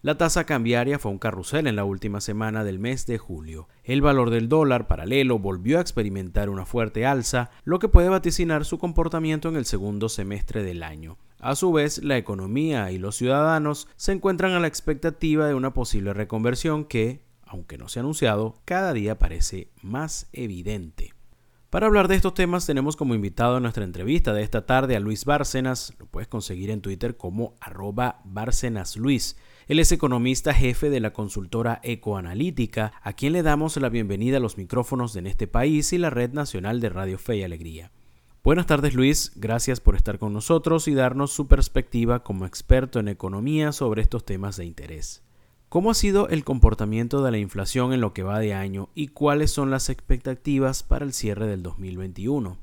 La tasa cambiaria fue un carrusel en la última semana del mes de julio. El valor del dólar paralelo volvió a experimentar una fuerte alza, lo que puede vaticinar su comportamiento en el segundo semestre del año. A su vez, la economía y los ciudadanos se encuentran a la expectativa de una posible reconversión que, aunque no se ha anunciado, cada día parece más evidente. Para hablar de estos temas tenemos como invitado en nuestra entrevista de esta tarde a Luis Bárcenas, lo puedes conseguir en Twitter como arroba Luis. Él es economista jefe de la consultora Ecoanalítica, a quien le damos la bienvenida a los micrófonos de En este país y la Red Nacional de Radio Fe y Alegría. Buenas tardes Luis, gracias por estar con nosotros y darnos su perspectiva como experto en economía sobre estos temas de interés. ¿Cómo ha sido el comportamiento de la inflación en lo que va de año y cuáles son las expectativas para el cierre del 2021?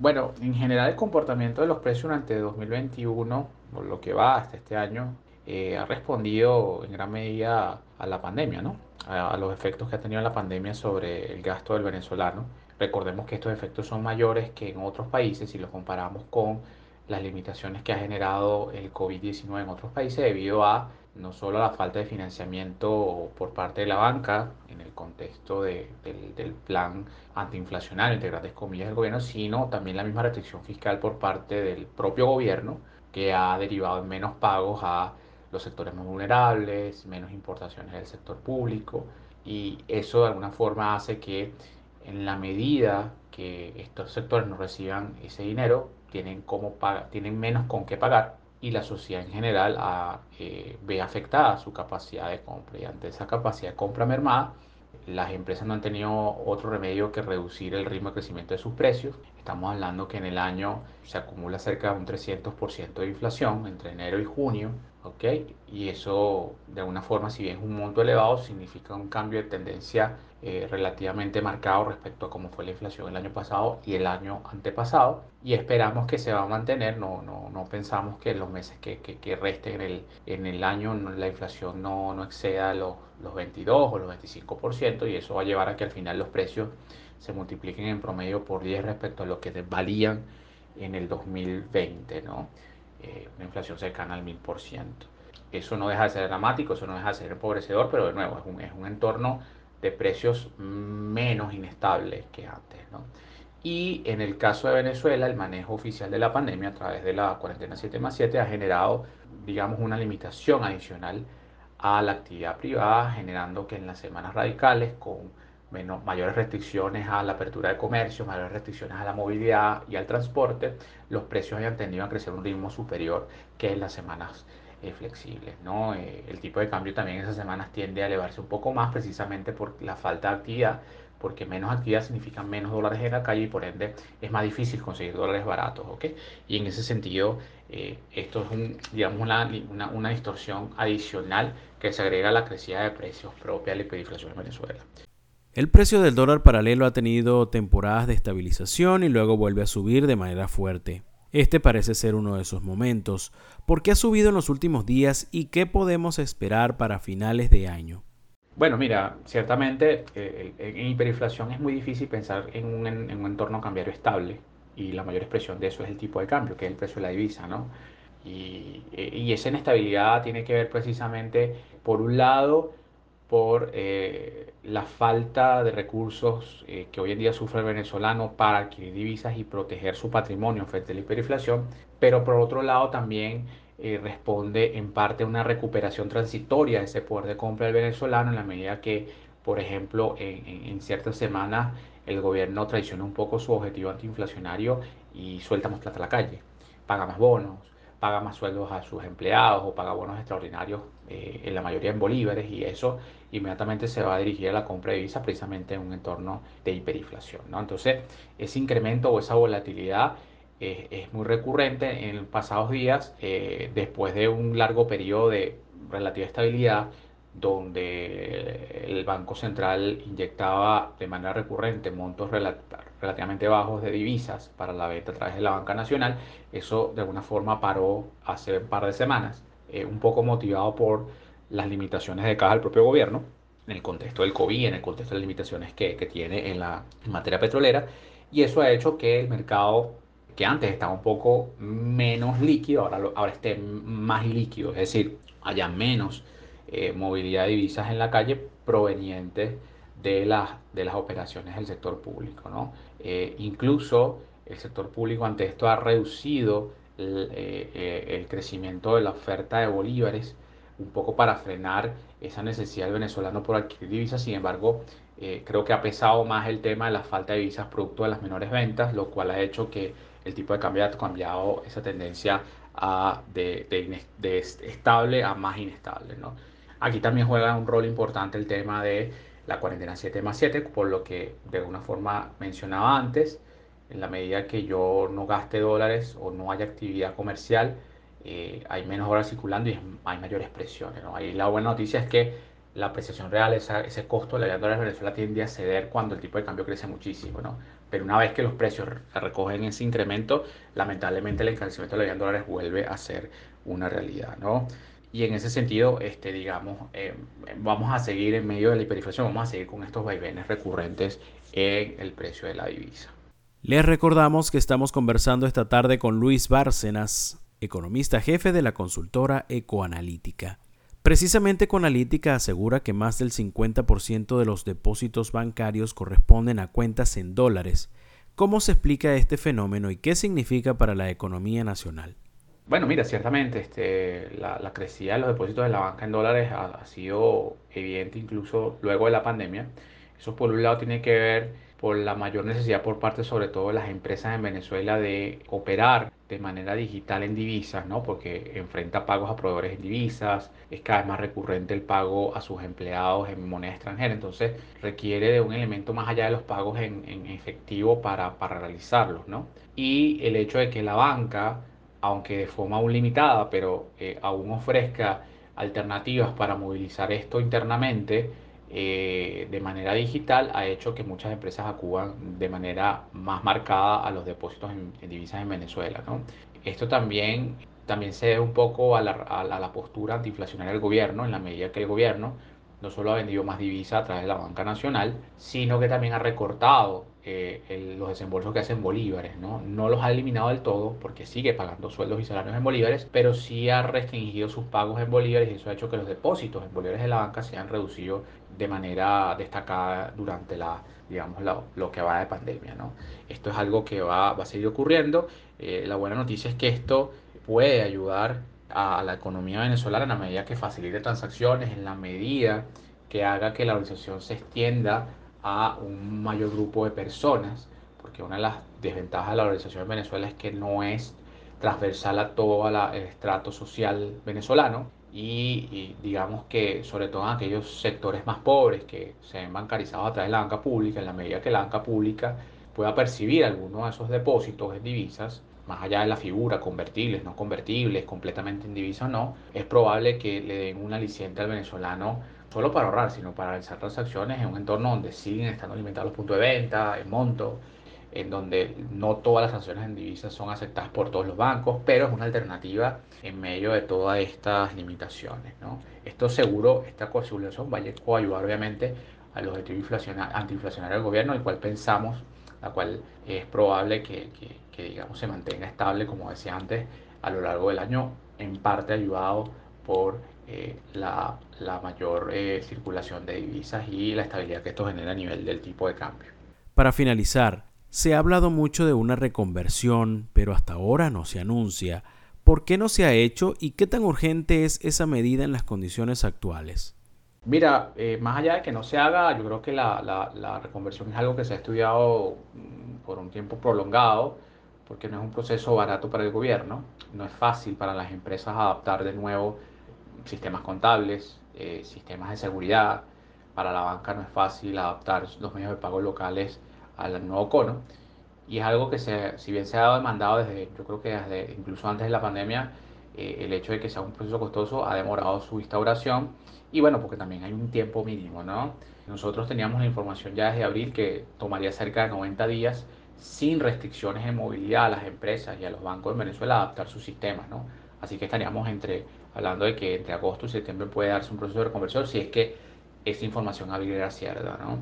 Bueno, en general el comportamiento de los precios durante 2021, por lo que va hasta este año, eh, ha respondido en gran medida a la pandemia, ¿no? A, los efectos que ha tenido la pandemia sobre el gasto del venezolano. Recordemos que estos efectos son mayores que en otros países si los comparamos con las limitaciones que ha generado el COVID-19 en otros países debido a no solo a la falta de financiamiento por parte de la banca en el contexto del, del, plan antiinflacionario, entre grandes comillas, del gobierno, sino también la misma restricción fiscal por parte del propio gobierno que ha derivado en menos pagos a los sectores más vulnerables, menos importaciones del sector público y eso de alguna forma hace que en la medida que estos sectores no reciban ese dinero, tienen, tienen menos con qué pagar y la sociedad en general eh, ve afectada su capacidad de compra y ante esa capacidad de compra mermada, las empresas no han tenido otro remedio que reducir el ritmo de crecimiento de sus precios. Estamos hablando que en el año se acumula cerca de un 300% de inflación entre enero y junio, ¿ok? Y eso, de alguna forma, si bien es un monto elevado, significa un cambio de tendencia eh, relativamente marcado respecto a cómo fue la inflación el año pasado y el año antepasado. Y esperamos que se va a mantener, no, no, no pensamos que en los meses que, que, que resten en el, en el año la inflación no, no exceda los, los 22 o los 25% y eso va a llevar a que al final los precios se multipliquen en promedio por 10 respecto a lo que valían en el 2020, ¿no? Eh, una inflación cercana al 1000%. Eso no deja de ser dramático, eso no deja de ser empobrecedor, pero de nuevo es un, es un entorno de precios menos inestables que antes. ¿no? Y en el caso de Venezuela, el manejo oficial de la pandemia a través de la cuarentena 7 más 7 ha generado, digamos, una limitación adicional a la actividad privada, generando que en las semanas radicales, con menos, mayores restricciones a la apertura de comercio, mayores restricciones a la movilidad y al transporte, los precios hayan tendido a crecer a un ritmo superior que en las semanas eh, flexibles. ¿no? Eh, el tipo de cambio también esas semanas tiende a elevarse un poco más precisamente por la falta de actividad, porque menos actividad significa menos dólares en la calle y por ende es más difícil conseguir dólares baratos. ¿ok? Y en ese sentido, eh, esto es un, digamos una, una, una, distorsión adicional que se agrega a la crecida de precios propia de la hiperinflación en Venezuela. El precio del dólar paralelo ha tenido temporadas de estabilización y luego vuelve a subir de manera fuerte. Este parece ser uno de esos momentos. ¿Por qué ha subido en los últimos días y qué podemos esperar para finales de año? Bueno, mira, ciertamente eh, en hiperinflación es muy difícil pensar en un, en un, entorno cambiario estable y la mayor expresión de eso es el tipo de cambio, que es el precio de la divisa, ¿no? Y, y esa inestabilidad tiene que ver precisamente, por un lado, por eh, la falta de recursos eh, que hoy en día sufre el venezolano para adquirir divisas y proteger su patrimonio frente a la hiperinflación, pero por otro lado también eh, responde en parte a una recuperación transitoria de ese poder de compra del venezolano en la medida que, por ejemplo, en, en ciertas semanas el gobierno traiciona un poco su objetivo antiinflacionario y suelta más plata a la calle, paga más bonos, paga más sueldos a sus empleados o paga bonos extraordinarios, eh, en la mayoría en bolívares, y eso inmediatamente se va a dirigir a la compra de divisas precisamente en un entorno de hiperinflación. ¿no? Entonces, ese incremento o esa volatilidad eh, es muy recurrente en pasados días, eh, después de un largo periodo de relativa estabilidad, donde el Banco Central inyectaba de manera recurrente montos relativamente bajos de divisas para la venta a través de la banca nacional, eso de alguna forma paró hace un par de semanas, eh, un poco motivado por las limitaciones de caja del propio gobierno, en el contexto del COVID, en el contexto de las limitaciones que, que tiene en la materia petrolera, y eso ha hecho que el mercado que antes estaba un poco menos líquido, ahora, ahora esté más líquido, es decir, haya menos eh, movilidad de divisas en la calle provenientes de las, de las operaciones del sector público. ¿no? Eh, incluso el sector público ante esto ha reducido el, el, crecimiento de la oferta de bolívares un poco para frenar esa necesidad del venezolano por adquirir divisas. Sin embargo, creo que ha pesado más el tema de la falta de divisas producto de las menores ventas, lo cual ha hecho que el tipo de cambio ha cambiado esa tendencia a de, de, estable a más inestable. ¿no? Aquí también juega un rol importante el tema de la cuarentena 7 más 7, por lo que de alguna forma mencionaba antes, en la medida que yo no gaste dólares o no haya actividad comercial, eh, hay menos horas circulando y hay mayores presiones. ¿no? Ahí la buena noticia es que la apreciación real, ese costo de la dólar de Venezuela tiende a ceder cuando el tipo de cambio crece muchísimo, ¿no? Pero una vez que los precios recogen ese incremento, lamentablemente el encarecimiento de la dólares vuelve a ser una realidad, ¿no? Y en ese sentido, este, digamos, eh, vamos a seguir en medio de la hiperinflación, vamos a seguir con estos vaivenes recurrentes en el precio de la divisa. Les recordamos que estamos conversando esta tarde con Luis Bárcenas, economista jefe de la consultora Ecoanalítica. Precisamente Conalítica asegura que más del 50% de los depósitos bancarios corresponden a cuentas en dólares. ¿Cómo se explica este fenómeno y qué significa para la economía nacional? Bueno, mira, ciertamente este, la, crecida de los depósitos de la banca en dólares ha sido evidente incluso luego de la pandemia. Eso por un lado tiene que ver por la mayor necesidad por parte sobre todo de las empresas en Venezuela de operar de manera digital en divisas, ¿no? porque enfrenta pagos a proveedores en divisas, es cada vez más recurrente el pago a sus empleados en moneda extranjera, entonces requiere de un elemento más allá de los pagos en, en efectivo para, para realizarlos. ¿no? Y el hecho de que la banca, aunque de forma aún limitada, pero eh, aún ofrezca alternativas para movilizar esto internamente, eh, de manera digital ha hecho que muchas empresas acudan de manera más marcada a los depósitos en, divisas en Venezuela. ¿no? Esto también, también se debe un poco a la, postura antiinflacionaria del gobierno, en la medida que el gobierno no solo ha vendido más divisas a través de la banca nacional, sino que también ha recortado eh, los desembolsos que hacen bolívares, ¿no? No los ha eliminado del todo porque sigue pagando sueldos y salarios en bolívares, pero sí ha restringido sus pagos en bolívares y eso ha hecho que los depósitos en bolívares de la banca se han reducido de manera destacada durante la, digamos, lo que va de pandemia, ¿no? Esto es algo que va, va a seguir ocurriendo. Eh, la buena noticia es que esto puede ayudar a la economía venezolana en la medida que facilite transacciones, en la medida que haga que la organización se extienda a un mayor grupo de personas, porque una de las desventajas de la organización en Venezuela es que no es transversal a todo el estrato social venezolano y, digamos que sobre todo en aquellos sectores más pobres que se ven bancarizados a través de la banca pública, en la medida que la banca pública pueda percibir algunos de esos depósitos en divisas, más allá de la figura, convertibles, no convertibles, completamente en divisa o no, es probable que le den un aliciente al venezolano solo para ahorrar, sino para realizar transacciones en un entorno donde siguen estando limitados los puntos de venta, el monto, en donde no todas las transacciones en divisas son aceptadas por todos los bancos, pero es una alternativa en medio de todas estas limitaciones. ¿no? Esto seguro, esta consolidación va a ayudar obviamente al objetivo antiinflacionario del gobierno, el cual pensamos, la cual es probable que, que, que, digamos, se mantenga estable, como decía antes, a lo largo del año, en parte ayudado por eh, la, la, mayor eh, circulación de divisas y la estabilidad que esto genera a nivel del tipo de cambio. Para finalizar, se ha hablado mucho de una reconversión, pero hasta ahora no se anuncia. ¿Por qué no se ha hecho y qué tan urgente es esa medida en las condiciones actuales? Mira, eh, más allá de que no se haga, yo creo que la, reconversión es algo que se ha estudiado mm, por un tiempo prolongado, porque no es un proceso barato para el gobierno, no es fácil para las empresas adaptar de nuevo sistemas contables, eh, sistemas de seguridad. Para la banca no es fácil adaptar los medios de pago locales al nuevo cono. Y es algo que, se, si bien se ha demandado desde, yo creo que desde incluso antes de la pandemia, eh, el hecho de que sea un proceso costoso ha demorado su instauración. Y bueno, porque también hay un tiempo mínimo, ¿no? Nosotros teníamos la información ya desde abril que tomaría cerca de 90 días sin restricciones en movilidad a las empresas y a los bancos en Venezuela adaptar sus sistemas, ¿no? Así que estaríamos entre hablando de que entre agosto y septiembre puede darse un proceso de reconversión si es que esa información abriera cierta, ¿no?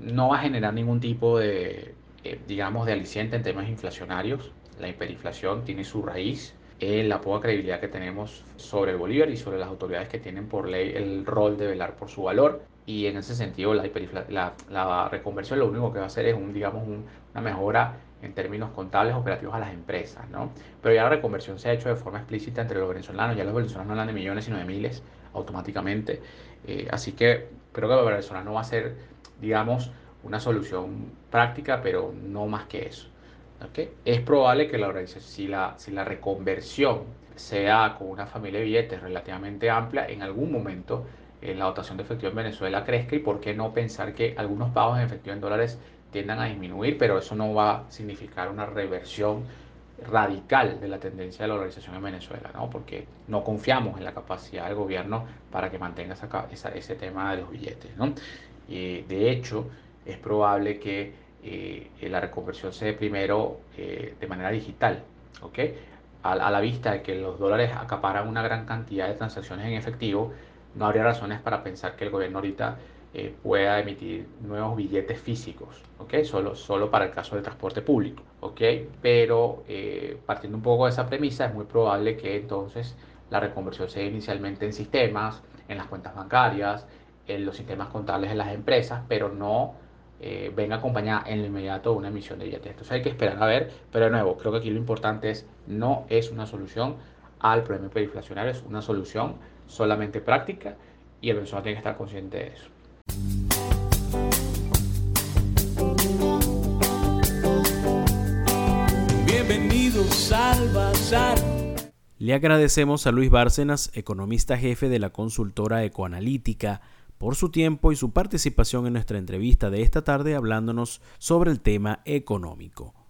No va a generar ningún tipo de, eh, digamos, de aliciente en temas inflacionarios. La hiperinflación tiene su raíz en la poca credibilidad que tenemos sobre el Bolívar y sobre las autoridades que tienen por ley el rol de velar por su valor. Y en ese sentido, la, la, reconversión lo único que va a hacer es un, digamos, una mejora en términos contables operativos a las empresas, ¿no? Pero ya la reconversión se ha hecho de forma explícita entre los venezolanos, ya los venezolanos no hablan de millones, sino de miles automáticamente. Eh, así que creo que para Venezuela no va a ser, digamos, una solución práctica, pero no más que eso. Es probable que la organización, si la, si la reconversión sea con una familia de billetes relativamente amplia, en algún momento eh, la dotación de efectivo en Venezuela crezca y por qué no pensar que algunos pagos en efectivo en dólares tiendan a disminuir, pero eso no va a significar una reversión radical de la tendencia de la organización en Venezuela, ¿no? porque no confiamos en la capacidad del gobierno para que mantenga esa, ese tema de los billetes. ¿no? Y de hecho, es probable que eh, la reconversión se dé primero eh, de manera digital, ¿ok? A, a, la vista de que los dólares acaparan una gran cantidad de transacciones en efectivo, no habría razones para pensar que el gobierno ahorita eh, pueda emitir nuevos billetes físicos, ¿ok? Solo, solo para el caso del transporte público, ¿ok? Pero eh, partiendo un poco de esa premisa, es muy probable que entonces la reconversión sea inicialmente en sistemas, en las cuentas bancarias, en los sistemas contables de las empresas, pero no eh, venga acompañada en lo inmediato de una emisión de billetes. Entonces hay que esperar a ver, pero de nuevo, creo que aquí lo importante es, no es una solución al problema hiperinflacionario, es una solución solamente práctica y el venezolano tiene que estar consciente de eso. Bienvenidos al Bazar. Le agradecemos a Luis Bárcenas, economista jefe de la consultora Ecoanalítica, por su tiempo y su participación en nuestra entrevista de esta tarde hablándonos sobre el tema económico.